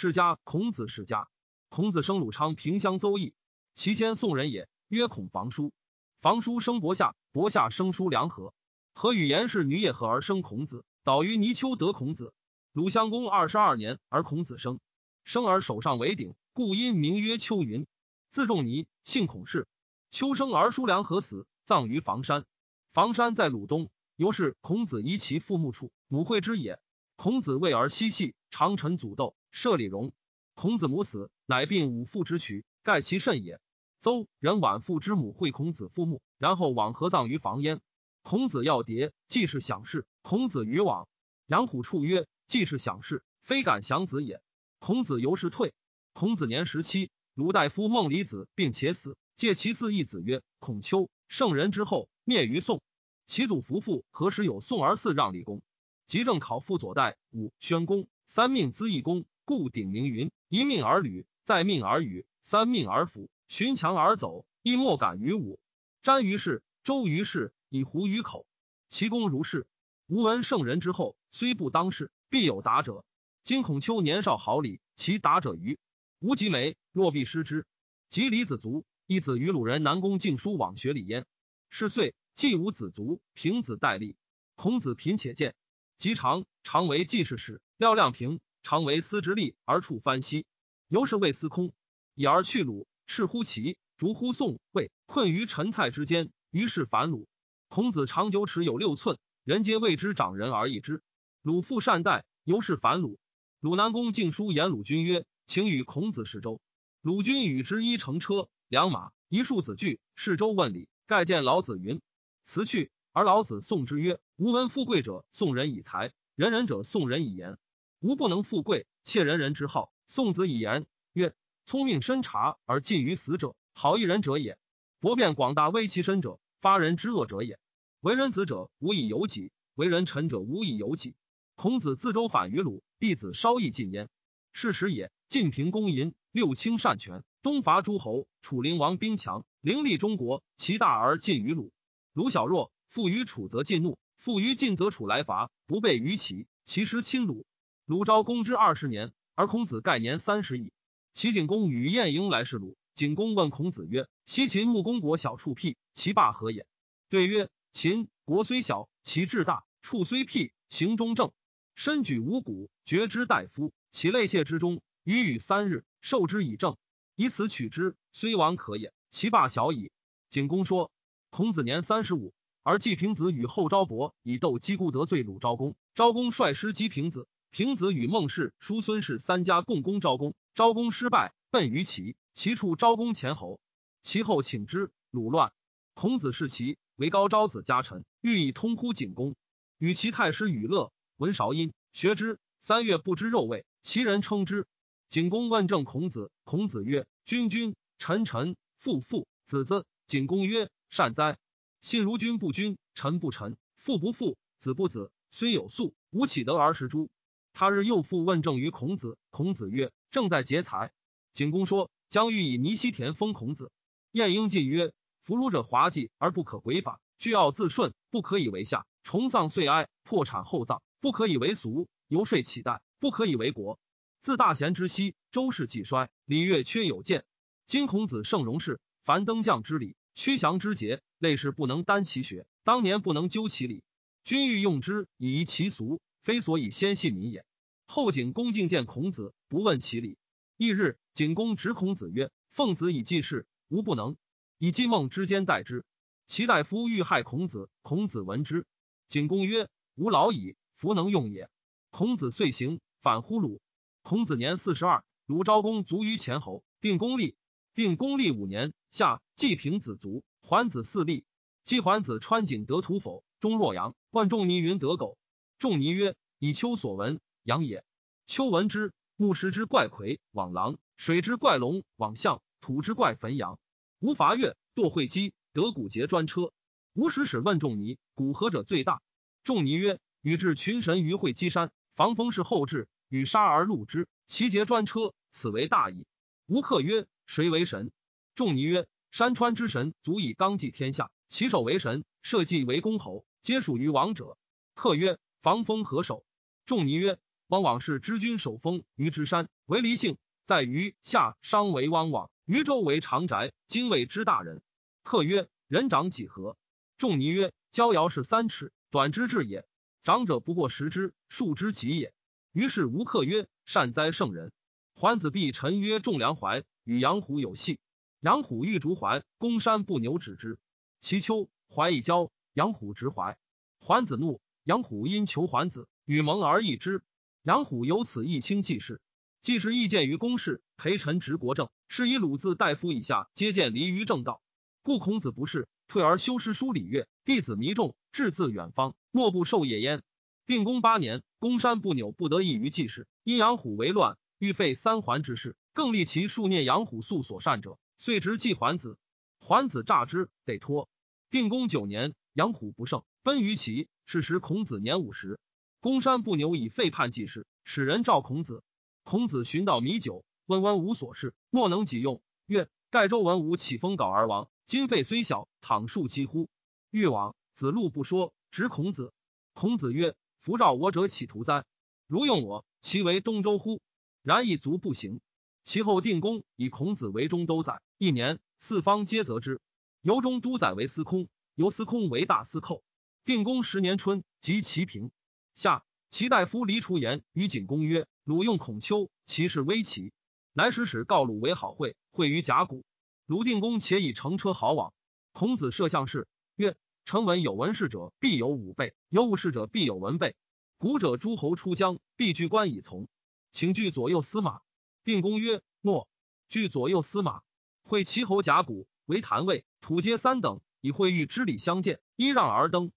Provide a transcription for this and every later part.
世家孔子世家。孔子生鲁昌平乡邹邑，其先宋人也，曰孔房叔。房叔生伯夏，伯夏生叔梁和。和与颜氏女也合而生孔子。导于泥丘得孔子。鲁襄公二十二年而孔子生，生而手上为鼎，故因名曰丘云。字仲尼，姓孔氏。丘生而叔梁和死，葬于房山。房山在鲁东，由是孔子遗其父墓处，母惠之也。孔子为儿嬉戏，常陈祖斗，射李荣。孔子母死，乃病五父之躯，盖其甚也。邹人晚父之母会孔子父墓，然后往合葬于房焉。孔子要牒，既是享事。孔子于往，杨虎处曰：“既是享事，非敢享子也。”孔子由是退。孔子年十七，鲁大夫孟离子并且死，借其嗣义子曰：“孔丘，圣人之后，灭于宋。其祖夫妇何时有宋而嗣让立公？即正考父左代武宣公，三命资义公，故鼎名云：一命而履，再命而语，三命而服，寻强而走，亦莫敢于武。瞻于世，周于世。”以狐于口，其功如是。吾闻圣人之后，虽不当世，必有达者。今孔丘年少好礼，其达者愚。吾及眉，若必失之。及李子卒，一子于鲁人南宫敬书往学礼焉。是岁，既无子卒，平子代立。孔子贫且贱，及常常为季氏使。廖亮平常为司直吏而处藩西，由是谓司空，以而去鲁，赤乎齐，逐乎宋，魏，困于陈蔡之间，于是反鲁。孔子长九尺有六寸，人皆谓之长人而异之。鲁父善待，由是反鲁。鲁南公敬书言鲁君曰：“请与孔子试周。”鲁君与之一乘车，两马，一束子具。试周问礼，盖见老子云：“辞去。”而老子送之曰：“吾闻富贵者送人以财，仁人者送人以言。吾不能富贵，窃人人之好，宋子以言。曰：聪明深察而近于死者，好一人者也；博辩广大危其身者。”发人之恶者也。为人子者无以有己，为人臣者无以有己。孔子自周反于鲁，弟子稍易进焉。是时也，晋平公淫，六卿擅权，东伐诸侯，楚灵王兵强，凌厉中国，其大而近于鲁。鲁小弱，富于楚则进怒，富于晋则楚来伐，不备于齐，其实亲鲁。鲁昭公之二十年，而孔子盖年三十矣。齐景公与晏婴来视鲁。景公问孔子曰：“西秦穆公国小处僻，其霸何也？”对曰：“秦国虽小，其志大；处虽僻，行中正。身举五谷，绝之大夫，其类谢之中，予与三日，受之以正。以此取之，虽亡可也。其霸小矣。”景公说：“孔子年三十五，而季平子与后昭伯以斗姬姑得罪鲁昭公。昭公率师击平子，平子与孟氏、叔孙氏三家共攻昭公，昭公失败，奔于齐。”其处昭公前侯，其后请之。鲁乱，孔子视其为高昭子家臣，欲以通乎景公。与其太师与乐闻韶音，学之。三月不知肉味，其人称之。景公问政孔子，孔子曰：“君君，臣臣，父父，子子。”景公曰：“善哉！信如君不君，臣不臣，父不父，子不子。虽有粟，无岂得而食诸？”他日又复问政于孔子，孔子曰：“正在劫财。”景公说。将欲以泥溪田封孔子。晏婴进曰：“弗儒者滑稽而不可规法，具傲自顺，不可以为下；重丧遂哀，破产厚葬，不可以为俗；游说乞代，不可以为国。自大贤之息，周氏既衰，礼乐缺有见。今孔子圣容事，凡登降之礼，屈降之节，类是不能单其学，当年不能究其理。君欲用之以夷其俗，非所以先信民也。后景公敬见孔子，不问其理。翌日。”景公执孔子曰：“奉子以继事，吾不能。以季孟之间代之。其大夫欲害孔子，孔子闻之。景公曰：‘吾老矣，弗能用也。’孔子遂行，反乎鲁。孔子年四十二，鲁昭公卒于前侯。定公立，定公立五年，夏季平子卒，桓子嗣立。季桓子穿井得土否？中洛阳。万仲尼云得狗。仲尼曰：‘以丘所闻，阳也。’丘闻之，木石之怪魁，往狼。”水之怪龙，往象；土之怪汾阳。无伐月，堕会稽，得古节专车。无使使问仲尼：“古何者最大？”仲尼曰：“禹至群神于会稽山，防风是后至，与杀而戮之，其节专车，此为大矣。”吴客曰：“谁为神？”仲尼曰：“山川之神，足以纲纪天下。其首为神，社稷为公侯，皆属于王者。”客曰：“防风何守？”仲尼曰：“汪往氏知君守封于之山，为离姓，在于夏商为汪往，于周为长宅，今谓之大人。客曰：人长几何？仲尼曰：交遥是三尺，短之至也。长者不过十之，数之极也。于是吴客曰：善哉圣人！桓子必臣曰：仲梁怀与杨虎有隙，杨虎欲逐怀，公山不牛止之。其秋，怀以交，杨虎执怀，桓子怒，杨虎因求桓子，与盟而异之。杨虎由此一轻济世，济事意见于公事，陪臣执国政，是以鲁字大夫以下皆见离于正道。故孔子不是退而修诗书礼乐，弟子弥众志自远方，莫不受业焉。定公八年，公山不扭不得意于济世，因杨虎为乱，欲废三桓之事，更立其数念杨虎素所善者，遂执祭桓子。桓子诈之，得脱。定公九年，杨虎不胜，奔于齐。是时孔子年五十。公山不牛以废叛济事，使人召孔子。孔子寻到米酒，问温无所事，莫能己用。曰：盖周文武起封稿而亡，今废虽小，倘数几乎？欲往，子路不说，执孔子。孔子曰：夫召我者岂徒哉？如用我，其为东周乎？然亦足不行。其后定公以孔子为中都宰，一年，四方皆责之。由中都宰为司空，由司空为大司寇。定公十年春，即齐平。夏，齐大夫黎楚言与景公曰：“鲁用孔丘，其事危齐。乃使使告鲁为好会，会于甲骨。鲁定公且以乘车好往。孔子设相事，曰：臣闻有文事者，必有武备；有武事者，必有文备。古者诸侯出疆，必居官以从，请据左右司马。定公曰：诺。据左右司马，会齐侯甲骨为坛位，土阶三等，以会遇之礼相见，揖让而登。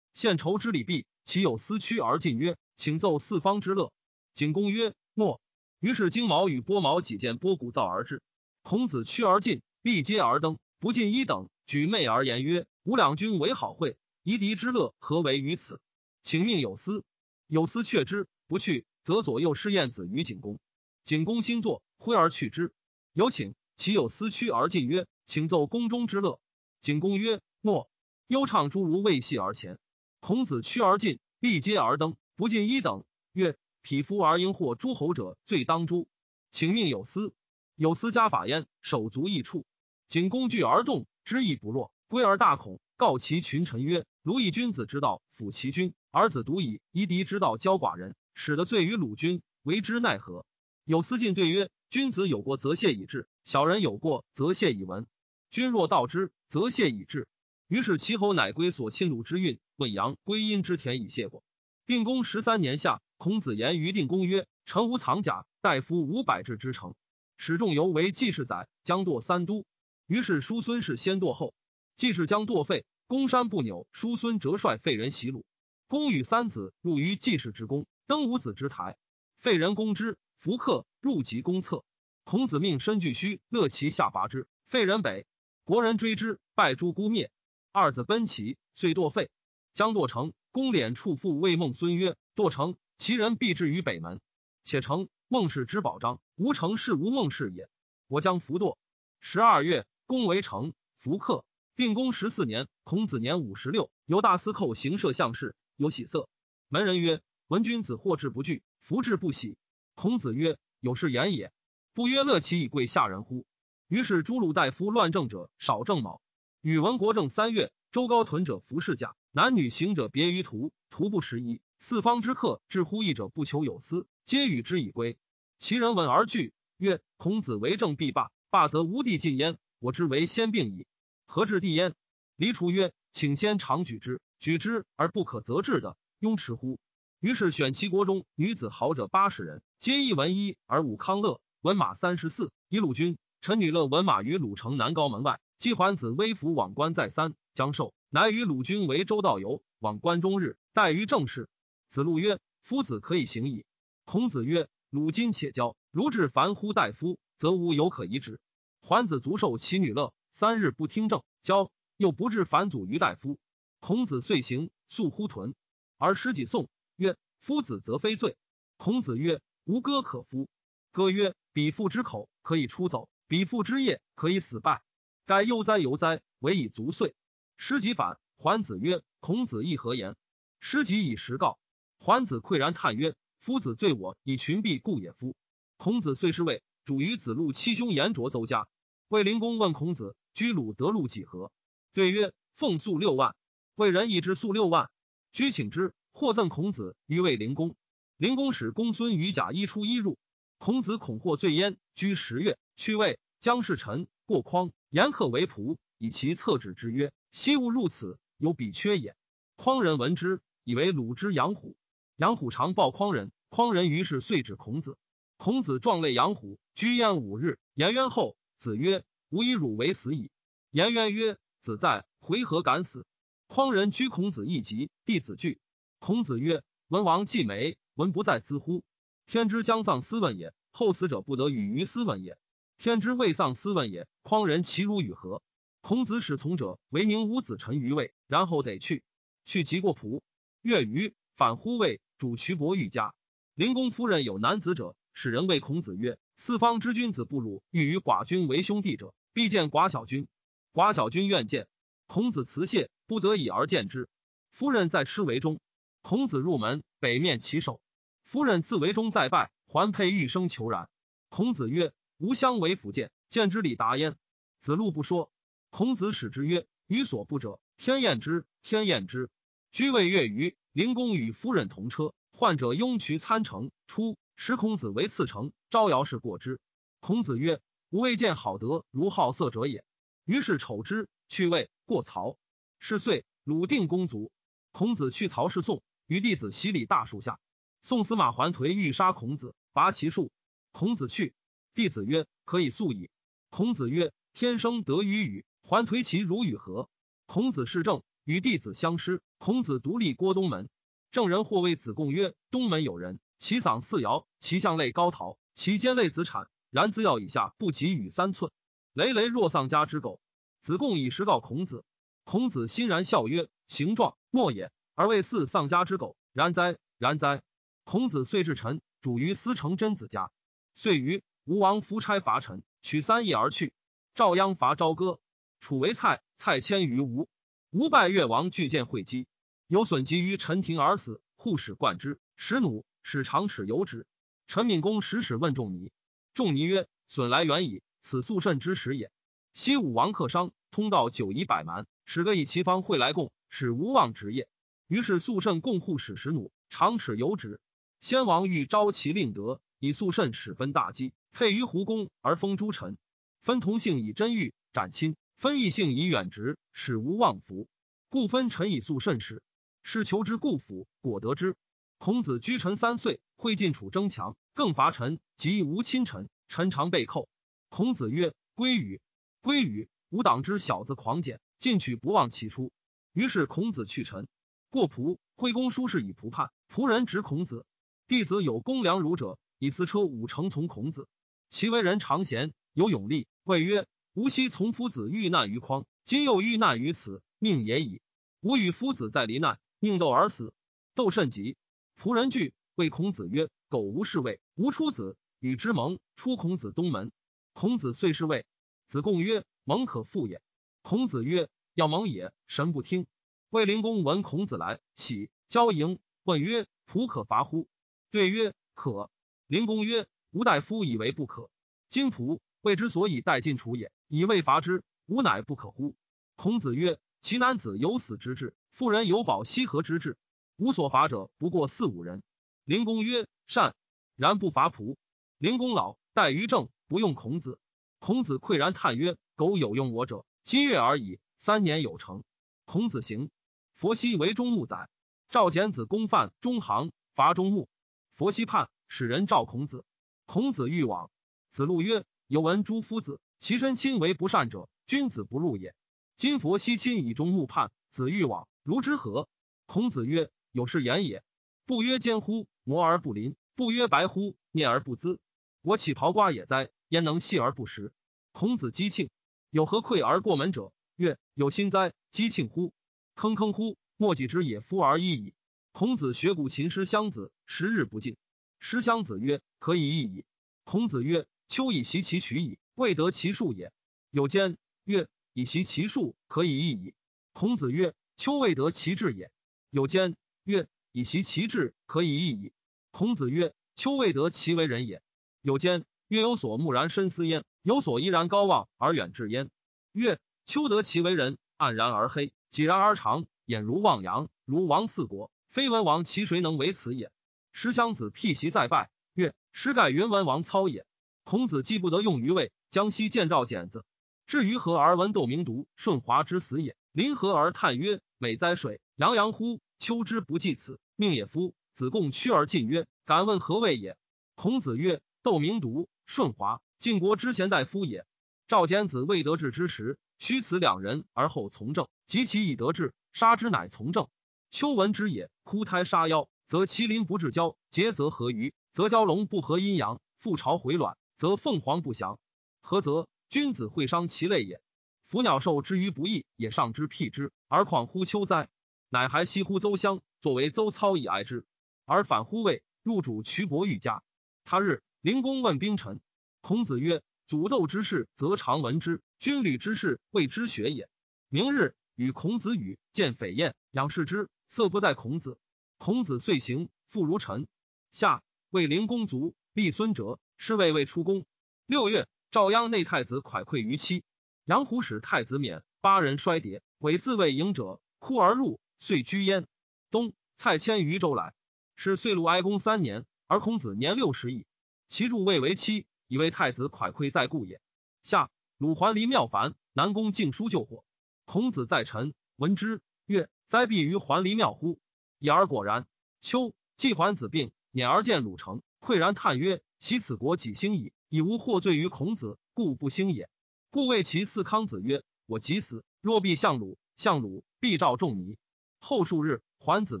献酬之礼毕。”其有思屈而进曰：“请奏四方之乐。”景公曰：“诺。”于是荆毛与波毛几件波鼓噪而至。孔子趋而进，立阶而登，不进一等，举媚而言曰：“吾两君为好会，夷狄之乐何为于此？请命有司。”有司却之，不去，则左右施晏子于景公。景公心作，挥而去之。有请，其有司屈而进曰：“请奏宫中之乐。”景公曰：“诺。”忧唱诸如未戏而前。孔子趋而进，立阶而登，不进一等。曰：匹夫而应获诸侯者，罪当诛。请命有司。有司加法焉，手足异处。景公惧而动，知亦不若，归而大恐。告其群臣曰：鲁以君子之道辅其君，儿子独以夷狄之道教寡人，使得罪于鲁君，为之奈何？有司进对曰：君子有过，则谢以至；小人有过，则谢以闻。君若道之，则谢以至。于是齐侯乃归所亲鲁之运。问阳归阴之田以谢过。定公十三年夏，孔子言于定公曰：“臣无藏甲，大夫五百帙之城，使仲由为季氏宰，将堕三都。于是叔孙氏先堕后，季氏将堕废，公山不扭，叔孙折率废人袭鲁。公与三子入于季氏之宫，登五子之台，废人攻之，弗克入及公侧。孔子命申巨须乐其下拔之，废人北，国人追之，败诸孤灭。二子奔齐，遂堕废。将堕成，公敛处父谓孟孙曰：“堕成，其人必至于北门。且成孟氏之保障，无成是无孟氏也。我将弗堕。”十二月，公为成，弗克。定公十四年，孔子年五十六，由大司寇行摄相事，有喜色。门人曰：“闻君子获志不惧，弗志不喜。”孔子曰：“有是言也。不曰乐其以贵下人乎？”于是诸鲁大夫乱政者少正卯。宇文国政三月，周高屯者服侍驾。男女行者别于途，途不拾遗。四方之客至乎义者，不求有司，皆与之以归。其人闻而惧，曰：“孔子为政必霸，霸则无地尽焉。我之为先病矣，何至地焉？”黎楚曰：“请先常举之，举之而不可则治的，庸迟乎？”于是选其国中女子好者八十人，皆一文一，而武康乐文马三十四，以鲁君。陈女乐文马于鲁城南高门外。季桓子微服往官再三，将受。乃与鲁君为周道游，往关中日，待于正事。子路曰：“夫子可以行矣。”孔子曰：“鲁今且交，如至凡乎大夫，则无有可移之。”桓子足受其女乐，三日不听政，交又不至反祖于大夫。孔子遂行，素乎屯。而师己送曰：“夫子则非罪。”孔子曰：“无歌可夫。”歌曰：“彼父之口可以出走，彼父之业可以死败。该悠哉悠哉，唯以足岁。”师己反，桓子曰：“孔子亦何言？”师己以实告。桓子喟然叹曰：“夫子罪我以群婢故也。夫孔子遂是谓主于子路七兄言卓邹家。卫灵公问孔子：居鲁得禄几何？对曰：奉粟六万。卫人亦之粟六万。居请之，获赠孔子于卫灵公。灵公使公孙于甲衣出衣入。孔子恐获罪焉，居十月，去魏。姜氏臣过匡，颜克为仆，以其策止之曰：昔勿入此，有彼缺也。匡人闻之，以为鲁之养虎。养虎常报匡人，匡人于是遂指孔子。孔子壮类养虎，居焉五日。颜渊后，子曰：吾以汝为死矣。颜渊曰：子在，回何敢死？匡人居孔子一疾，弟子惧。孔子曰：文王既没，文不在兹乎？天之将丧斯问也，后死者不得与于斯问也。天之未丧斯问也，匡人其如与何？孔子使从者为宁武子臣于魏，然后得去。去即过仆。月余，反乎魏，主渠伯欲家。灵公夫人有男子者，使人谓孔子曰：四方之君子不辱，欲与寡君为兄弟者，必见寡小君。寡小君愿见。孔子辞谢，不得已而见之。夫人在吃为中。孔子入门，北面其手。夫人自为中再拜，还佩玉生求然。孔子曰。吾相为辅见，见之礼达焉。子路不说。孔子使之曰：“予所不者，天厌之，天厌之。”居位月余，灵公与夫人同车，患者拥渠参乘。出，使孔子为次乘，招摇是过之。孔子曰：“吾未见好德如好色者也。”于是丑之，去位过曹。是岁，鲁定公卒。孔子去曹氏宋，与弟子洗礼大树下。宋司马桓颓欲杀孔子，拔其树。孔子去。弟子曰：“可以速矣。”孔子曰：“天生得于与，还颓其如与何？”孔子是政，与弟子相师。孔子独立郭东门。郑人或谓子贡曰：“东门有人，其嗓似尧，其相类高陶，其肩类子产，然自要以下不及与三寸，累累若丧家之狗。”子贡以实告孔子。孔子欣然笑曰：“形状莫也，而为似丧家之狗。然哉，然哉！”孔子遂至陈，主于司成真子家。遂于。吴王夫差伐陈，取三邑而去。赵鞅伐朝歌，楚为蔡，蔡迁于吴。吴败越王，巨剑会稽，有损及于陈庭而死。护使冠之，使弩，使长齿由之。陈敏公使使问仲尼，仲尼曰：“损来远矣，此肃慎之始也。”西武王克商，通道九夷百蛮，使各以其方会来共，使无望职业。于是肃慎共护使使弩，长齿由之。先王欲招其令德，以肃慎使分大击。配于胡公而封诸臣，分同姓以真欲斩亲，分异姓以远直，使无妄服。故分臣以肃慎始，是求之故府，果得之。孔子居臣三岁，会晋楚争强，更伐陈，及无亲臣，臣常被寇。孔子曰：“归与，归与！吾党之小子狂简，进取不忘其初。”于是孔子去陈，过仆，惠公叔事以仆叛，仆人执孔子。弟子有公良儒者，以私车五乘从孔子。其为人常贤，有勇力。谓曰：“吾昔从夫子遇难于匡，今又遇难于此，命也已。吾与夫子在离难，宁斗而死，斗甚急。仆人惧，谓孔子曰：‘苟无侍卫，吾出子与之盟。’出孔子东门，孔子遂是谓。子贡曰：‘盟可复也。’孔子曰：‘要盟也，神不听。’卫灵公闻孔子来，喜，交迎，问曰：‘仆可伐乎？’对曰：‘可。’灵公曰。吾大夫以为不可，今仆谓之所以待晋楚也，以未伐之，吾乃不可乎？孔子曰：其男子有死之志，妇人有保西河之志，吾所伐者不过四五人。灵公曰：善。然不伐仆。灵公老，待于政，不用孔子。孔子喟然叹曰：苟有用我者，今月而已，三年有成。孔子行。佛西为中木宰。赵简子公犯中行，伐中木。佛西叛，使人召孔子。孔子欲往，子路曰：“有闻诸夫子，其身亲为不善者，君子不入也。今佛悉亲以终木叛，子欲往，如之何？”孔子曰：“有是言也。不曰奸乎？磨而不临；不曰白乎？念而不滋。我岂刨瓜也哉？焉能细而不食？”孔子讥庆。有何愧而过门者？曰：“有心哉！讥庆乎？坑坑乎！莫己之也夫而已矣。”孔子学古琴师襄子，十日不进。师襄子曰：“可以易矣。”孔子曰：“秋以习其曲矣，未得其数也。”有间曰：“以习其数，可以易矣。”孔子曰：“秋未得其志也。”有间曰：“以习其志，可以易矣。”孔子曰：“丘未得其为人也。”有间曰：“有所木然深思焉，有所依然高望而远志焉。”曰：“丘得其为人，黯然而黑，几然而长，眼如望阳，如王四国。非文王，其谁能为此也？”石襄子辟席再拜，曰：“师盖云文王操也。”孔子既不得用于位，江西见赵简子。至于何而闻窦明独顺华之死也？临河而叹曰：“美哉水！洋洋乎！秋之不计此，命也夫！”子贡趋而进曰：“敢问何谓也？”孔子曰：“窦明独、顺华，晋国之贤大夫也。赵简子未得志之时，须此两人而后从政；及其已得志，杀之乃从政。秋闻之也，枯胎杀妖，则麒麟不至交；结则合鱼，则蛟龙不合阴阳；复巢回卵。”则凤凰不祥，何则？君子会伤其类也。伏鸟兽之于不义，也上之辟之，而况乎秋哉？乃还西乎邹乡，作为邹操以哀之，而反乎魏，入主渠伯欲家。他日，灵公问兵臣，孔子曰：“祖斗之事，则常闻之；军旅之事，谓之学也。”明日，与孔子语，见匪燕，仰视之，色不在孔子。孔子遂行，复如臣。夏为灵公卒，立孙哲。是谓未出宫。六月，赵鞅内太子蒯聩于妻，杨虎使太子免，八人衰跌，委自谓迎者，哭而入，遂居焉。冬，蔡迁于州来，是岁禄哀公三年，而孔子年六十矣。其助未为妻，以为太子蒯聩在故也。夏，鲁桓离庙烦，南宫敬叔救火。孔子在臣，闻之，曰：“哉必于桓离庙乎？”已而果然。秋，季桓子病，辇而见鲁城，喟然叹曰。其此国几兴矣？以无获罪于孔子，故不兴也。故谓其四康子曰：“我即死，若必相鲁，相鲁必召仲尼。”后数日，桓子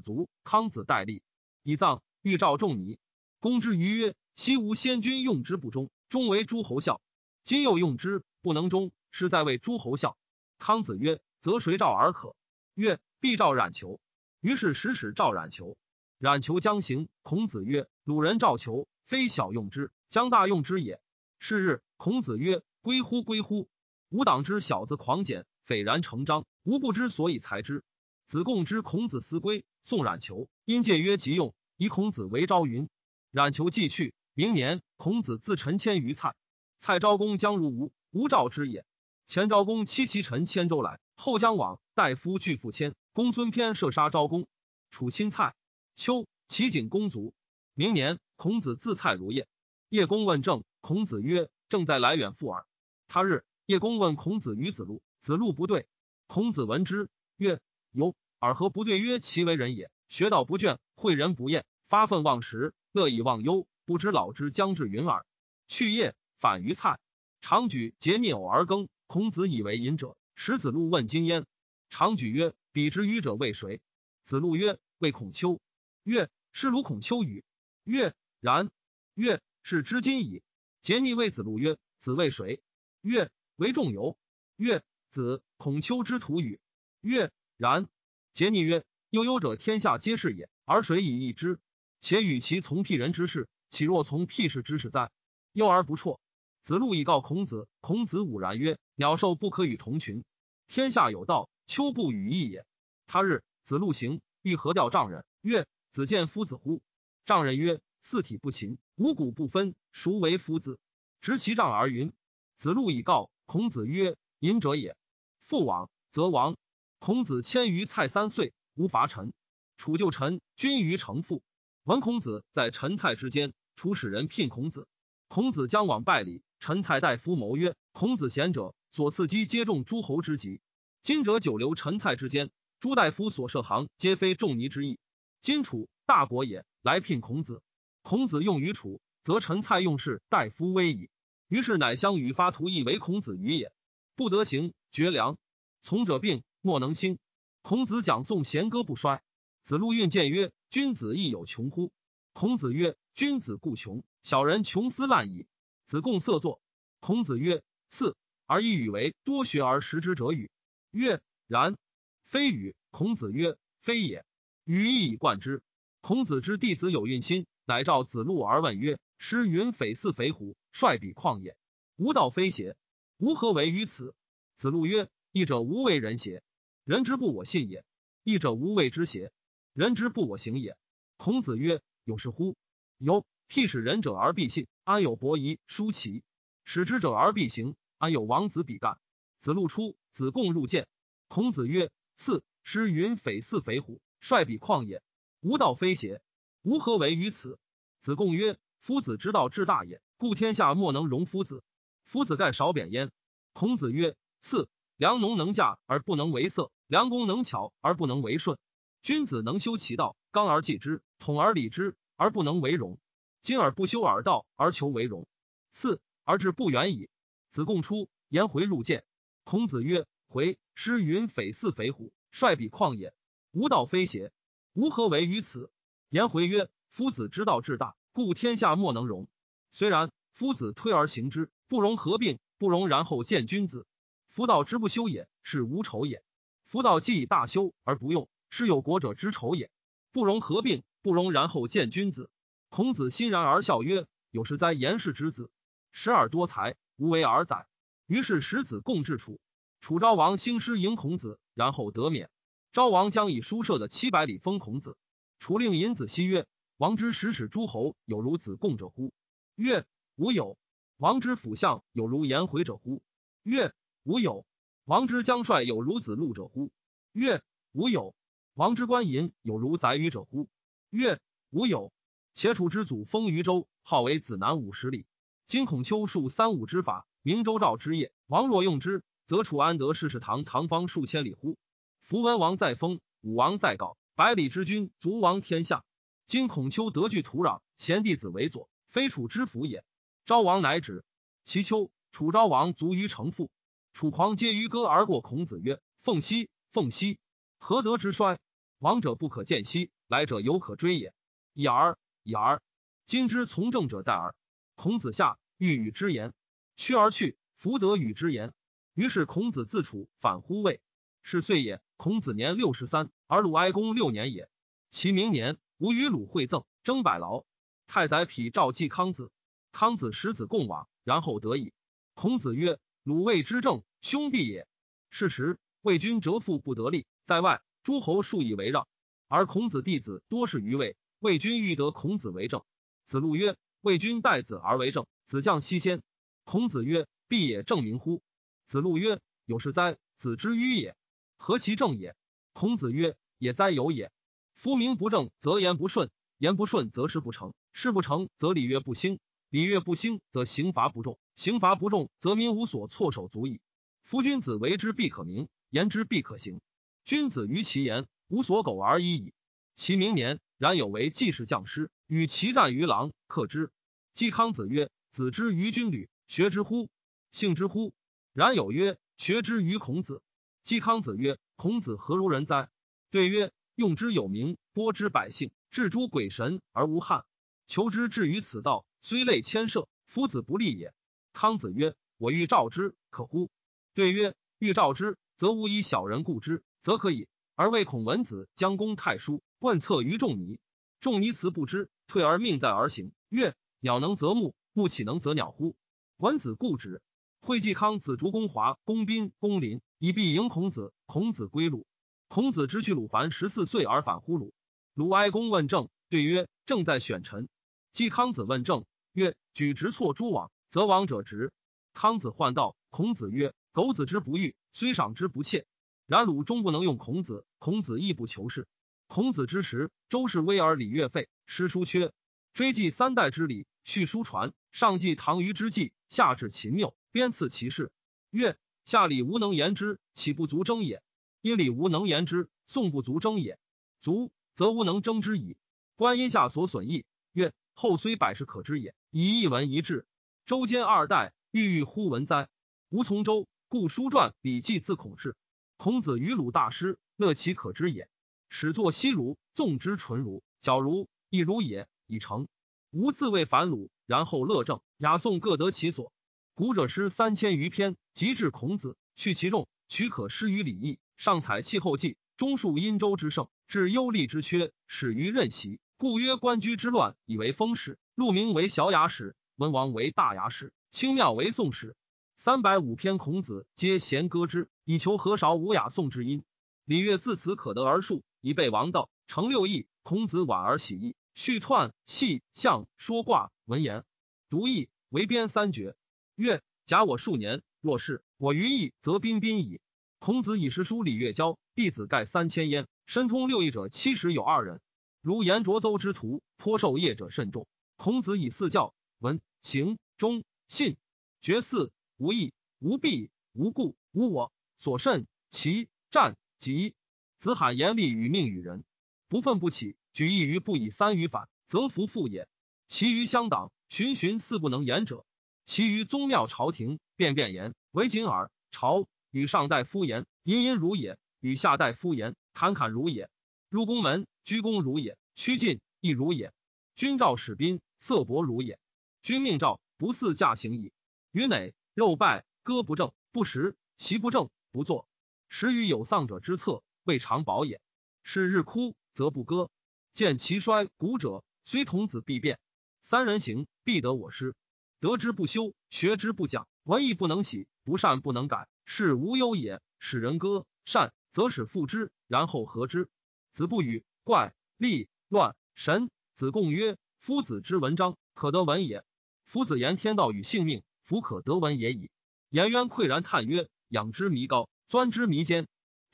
卒，康子代立，以葬。欲召仲尼，公之于曰：“昔无先君用之不忠，终为诸侯笑。今又用之不能忠，是在为诸侯笑。”康子曰：“则谁召而可？”曰：“必召冉求。”于是使使召冉求。冉求将行，孔子曰：“鲁人召求。”非小用之，将大用之也。是日，孔子曰：“归乎，归乎！吾党之小子狂简，斐然成章，吾不知所以裁之。”子贡之孔子思归，宋冉求，因戒曰：“即用。”以孔子为昭云。冉求既去，明年，孔子自陈迁于蔡。蔡昭公将如吴，吴召之也。前昭公欺其臣迁州来，后将往，大夫拒父迁。公孙偏射杀昭公，楚亲蔡。秋，齐景公卒。明年，孔子自蔡如夜。叶公问政，孔子曰：“正在来远复耳。”他日，叶公问孔子与子路，子路不对。孔子闻之，曰：“由尔何不对？”曰：“其为人也，学道不倦，诲人不厌，发愤忘食，乐以忘忧，不知老之将至云耳。”去夜，反于蔡，常举节逆偶而耕。孔子以为隐者，使子路问今焉。常举曰：“彼之愚者为谁？”子路曰：“为孔丘。”曰：“是鲁孔丘与？”曰然，曰是知今矣。桀逆谓子路曰：“子为谁？”曰：“为仲由。”曰：“子孔丘之徒与？”曰：“然。”桀逆曰：“悠悠者，天下皆是也，而谁以易之？且与其从辟人之事，岂若从辟事之事哉？忧而不辍。”子路以告孔子，孔子武然曰：“鸟兽不可与同群，天下有道，丘不与义也。”他日，子路行，欲何调丈人，曰：“子见夫子乎？”丈人曰：“四体不勤，五谷不分，孰为夫子？”执其杖而云。子路以告孔子曰：“隐者也。父往则亡。”孔子迁于蔡三岁，无伐陈。楚就陈，君于城父。闻孔子在陈蔡之间，楚使人聘孔子。孔子将往拜礼，陈蔡大夫谋曰：“孔子贤者，所赐机皆中诸侯之极。今者久留陈蔡之间，朱大夫所设行，皆非仲尼之意。今楚大国也。”来聘孔子，孔子用于楚，则陈蔡用事大夫威矣。于是乃相与发图议为孔子于也，不得行，绝粮。从者病，莫能兴。孔子讲颂贤歌不衰。子路运见曰：“君子亦有穷乎？”孔子曰：“君子固穷，小人穷斯滥矣。”子贡色作。孔子曰：“赐而以语为多学而识之者与？”曰：“然。”非与。孔子曰：“非也。”语亦以贯之。孔子之弟子有孕心，乃召子路而问曰：“师云匪似匪虎，率彼旷也。吾道非邪？吾何为于此？”子路曰：“义者无为人邪？人之不我信也；义者无为之邪？人之不我行也。”孔子曰：“有是乎？由辟使仁者而必信，安有伯夷、叔齐？使之者而必行，安有王子比干？子路出，子贡入见。孔子曰：“赐师云：‘匪似匪虎，率比旷野，无道非邪？吾何为于此？’”子贡曰：“夫子之道至大也，故天下莫能容夫子。夫子盖少贬焉。”孔子曰：“赐良农能嫁而不能为色，良弓能巧而不能为顺。君子能修其道，刚而济之，统而理之，而不能为荣。今而不修耳道而求为荣，赐。”而志不远矣。子贡出，颜回入见。孔子曰：“回师云：‘匪似匪虎，率比旷野，吾道非邪？吾何为于此？’”颜回曰：“夫子之道至大，故天下莫能容。虽然，夫子推而行之，不容合并，不容然后见君子。夫道之不修也，是无仇也。夫道既以大修而不用，是有国者之仇也。不容合并，不容然后见君子。”孔子欣然而笑曰：“有时哉，颜氏之子！”时而多才，无为而宰。于是使子贡至楚。楚昭王兴师迎孔子，然后得免。昭王将以书舍的七百里封孔子。楚令尹子西曰：“王之使使诸侯有如子贡者乎？”曰：“吾有。”王之辅相有如颜回者乎？曰：“吾有。”王之将帅有如子路者乎？曰：“吾有。”王之官银有如宰予者乎？曰：“吾有。”且楚之祖封于州，号为子南五十里。今孔丘数三五之法，明周赵之业。王若用之，则楚安得世事唐唐方数千里乎？夫文王在封，武王在告，百里之君足王天下。今孔丘得据土壤，贤弟子为佐，非楚之福也。昭王乃止。其丘，楚昭王卒于城父。楚狂皆于歌而过。孔子曰：“凤兮，凤兮，何德之衰？亡者不可见兮，来者犹可追也。已而，已而，今之从政者待耳。”孔子下，欲与之言，去而去，弗得与之言。于是孔子自处，反乎魏。是岁也。孔子年六十三，而鲁哀公六年也。其明年，吾与鲁会赠，征百劳。太宰匹召祭康子，康子使子贡往，然后得矣。孔子曰：“鲁魏之政，兄弟也。”是时，魏君折父不得力，在外，诸侯数以为让，而孔子弟子多是于魏。魏君欲得孔子为政，子路曰。为君待子而为政，子将西先。孔子曰：“必也正名乎？”子路曰：“有是哉！子之迂也，何其正也？”孔子曰：“也哉，有也。夫名不正，则言不顺；言不顺，则事不成；事不成，则礼乐不兴；礼乐不兴，则刑罚不重；刑罚不重，则民无所措手足矣。夫君子为之，必可名；言之，必可行。君子于其言，无所苟而已矣。其明年，然有为季氏将师。”与其战于狼，克之。季康子曰：“子之于军旅，学之乎？信之乎？”然有曰：“学之于孔子。”季康子曰：“孔子何如人哉？”对曰：“用之有名，播之百姓，至诸鬼神而无憾。求之至于此道，虽累千涉，夫子不利也。”康子曰：“我欲召之，可乎？”对曰：“欲召之，则吾以小人故之，则可以。而为孔文子将公太叔，问策于仲尼，仲尼辞不知。”退而命在而行。曰：鸟能择木，木岂能择鸟乎？文子固止。惠季康子逐公华、公宾、公林，以必迎孔子。孔子归鲁。孔子之去鲁桓十四岁而返乎鲁。鲁哀公问政，对曰：正在选臣。季康子问政，曰：举直错诸枉，则枉者直。康子患道。孔子曰：苟子之不欲，虽赏之不切。然鲁终不能用孔子。孔子亦不求是。孔子之时，周室威而礼乐废。诗书缺，追记三代之礼，续书传。上记唐虞之际，下至秦谬，编次其事。曰：下礼无能言之，岂不足争也？因礼无能言之，宋不足争也。足，则无能争之矣。观音下所损益。曰：后虽百事可知也，以一文一志。周兼二代，郁郁乎文哉？吾从周，故书传《礼记》自孔氏。孔子与鲁大师，乐其可知也。始作西儒，纵之纯如，矫如。亦如也，已成。吾自谓反鲁，然后乐正。雅颂各得其所。古者诗三千余篇，极至孔子，去其众，取可施于礼义。上采气候记，中述殷周之盛，至忧厉之缺，始于任席。故曰官居之乱，以为封史。陆明为小雅史，文王为大雅史，清妙为宋史。三百五篇孔子，皆贤歌之，以求何少无雅颂之音。礼乐自此可得而数，以备王道，成六艺。孔子婉而喜义。续彖系象说卦文言读义为编三绝。曰：假我数年，若是我于义，则彬彬矣。孔子以诗书礼乐教，弟子盖三千焉。深通六艺者七十有二人。如颜卓邹之徒，颇受业者甚众。孔子以四教：文、行、忠、信。绝四：无义、无弊、无故、无我。所甚其战疾。子罕严厉与命与人，不愤不起，举一于不以三于反，则弗复也。其余乡党，循循四不能言者；其余宗庙朝廷，变变言，为谨耳。朝与上代夫言，殷殷如也；与下代夫言，侃侃如也。入宫门，鞠躬如也；趋近，亦如也。君召使宾，色薄如也。君命召，不似驾行矣。于馁，肉败，歌不正，不食，席不正，不坐。时于有丧者之侧，未尝饱也。是日哭，则不歌。见其衰古者，虽童子必变。三人行，必得我师。得之不修，学之不讲，文艺不能喜，不善不能改，是无忧也。使人歌善，则使复之，然后和之。子不语怪力乱神。子贡曰：“夫子之文章，可得闻也。夫子言天道与性命，弗可得闻也已。”颜渊喟然叹曰：“仰之弥高，钻之弥坚，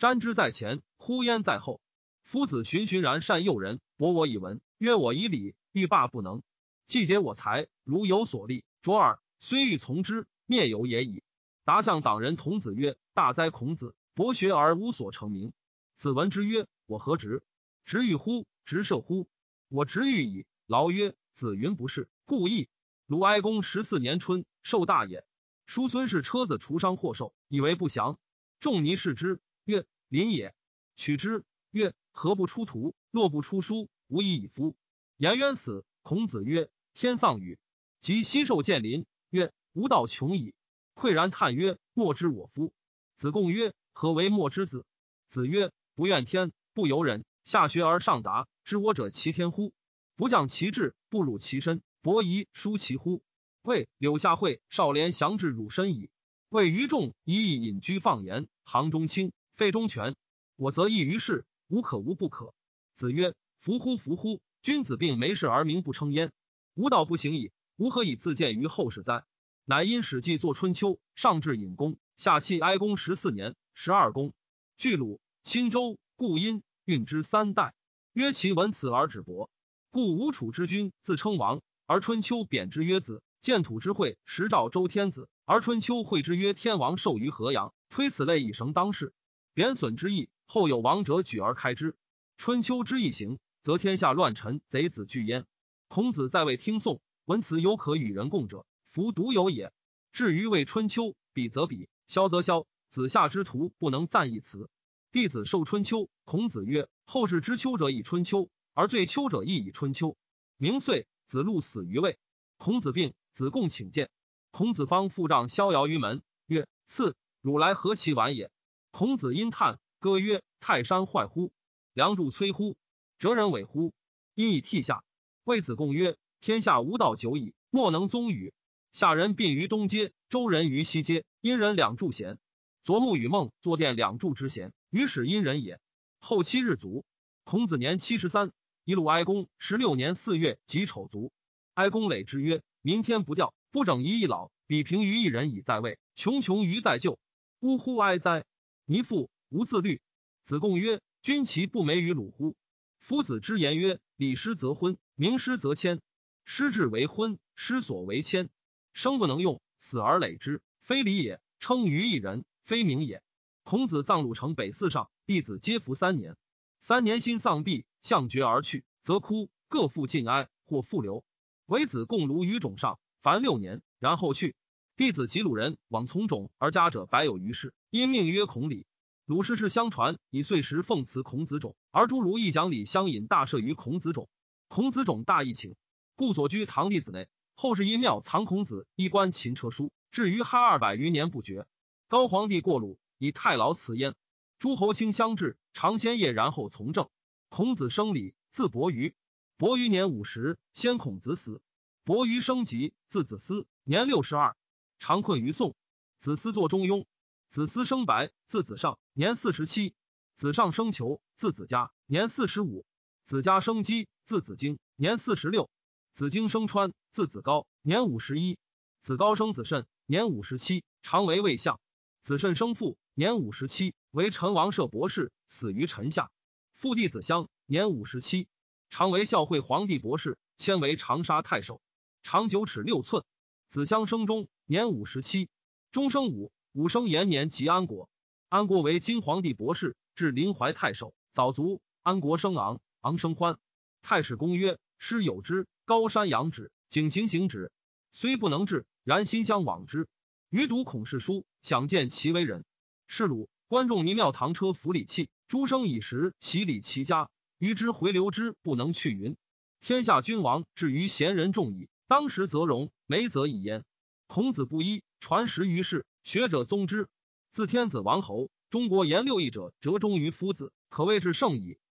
瞻之在前，呼焉在后。夫子循循然善诱人，博我以文，约我以礼，欲罢不能。既竭我才，如有所立，卓尔虽欲从之，灭有也已。”达向党人童子曰：“大哉孔子，博学而无所成名。”子闻之曰：“我何直？直欲乎？直射乎？”我执欲矣。劳曰：“子云不是，故意。”鲁哀公十四年春，受大也。叔孙氏车子除伤获受，以为不祥。仲尼视之，曰：“林也。”取之，曰：“何不出图？若不出书，无以以夫。”颜渊死，孔子曰：“天丧与？”及西受见临，曰：“吾道穷矣。”喟然叹曰：“莫之我夫。”子贡曰：“何为莫之子？”子曰：“不怨天，不由人。下学而上达。”知我者其天乎？不降其志，不辱其身，伯夷叔其乎？谓柳下惠、少年降至汝身矣。谓于众一意隐居放言，行中清，废忠权。我则异于事，无可无不可。子曰：夫乎夫乎！君子病没事而名不称焉。吾道不行矣，吾何以自见于后世哉？乃因史记作春秋，上至隐公，下弃哀公十四年，十二公。巨鲁、青州、故因，运之三代。曰其闻此而止薄，故吴楚之君自称王，而春秋贬之曰子；建土之会实召周天子，而春秋会之曰天王授于河阳。推此类以绳当世，贬损之意，后有王者举而开之。春秋之意行，则天下乱臣贼子惧焉。孔子在位听讼，闻此有可与人共者，弗独有也。至于为春秋，比则比，萧则萧，子夏之徒不能赞一词。弟子受春秋，孔子曰：“后世知秋者以春秋，而最秋者亦以春秋。”明岁，子路死于位。孔子病，子贡请见。孔子方复杖逍遥于门，曰：“赐汝来何其晚也？”孔子因叹，歌曰：“泰山坏乎？梁柱摧乎？哲人伟乎？因以涕下。”谓子贡曰：“天下无道久矣，莫能宗禹。夏人病于东街，周人于西街，殷人两柱贤。昨暮与梦坐殿两柱之贤。”于使殷人也。后七日卒。孔子年七十三。一鲁哀公十六年四月己丑卒。哀公累之曰：“明天不掉，不整一老，比平于一人以在位，穷穷于在旧。呜呼哀哉！弥父无自律。”子贡曰：“君其不美于鲁乎？夫子之言曰：‘礼失则昏，名失则谦。失志为昏，失所为谦。生不能用，死而累之，非礼也。称于一人，非名也。’”孔子葬鲁城北寺上，弟子皆服三年。三年心丧毕，相绝而去，则哭，各复尽哀，或复留。唯子贡庐于冢上，凡六年，然后去。弟子及鲁人往从冢而家者百有余世，因命曰孔礼。鲁氏氏相传，以岁时奉辞孔子冢，而诸如一讲礼相引大赦于孔子冢。孔子冢大义请，故所居堂弟子内。后世因庙藏孔子衣冠秦车书，至于哈二百余年不绝。高皇帝过鲁。以太牢辞焉，诸侯卿相至，尝先业，然后从政。孔子生礼，字伯鱼。伯鱼年五十，先孔子死。伯鱼生疾，字子思，年六十二，常困于宋。子思作中庸。子思生白，字子上，年四十七。子上生求，字子嘉，年四十五。子家生姬，字子京，年四十六。子京生川，字子高，年五十一。子高生子慎，年五十七，常为魏相。子慎生父，年五十七，为陈王舍博士，死于陈下。父弟子襄，年五十七，常为孝惠皇帝博士，迁为长沙太守，长九尺六寸。子襄生中，年五十七，中生武，武生延年及安国。安国为金皇帝博士，至临淮太守，早卒。安国生昂，昂生欢。太史公曰：师有之。高山仰止，景行行止，虽不能至，然心相往之。余读孔氏书，想见其为人。是鲁观众泥庙堂车服礼器，诸生以时洗礼其家。余之回流之不能去云。天下君王至于贤人众矣，当时则荣，没则已焉。孔子不一，传十于世，学者宗之。自天子王侯，中国言六艺者，折衷于夫子，可谓是圣矣。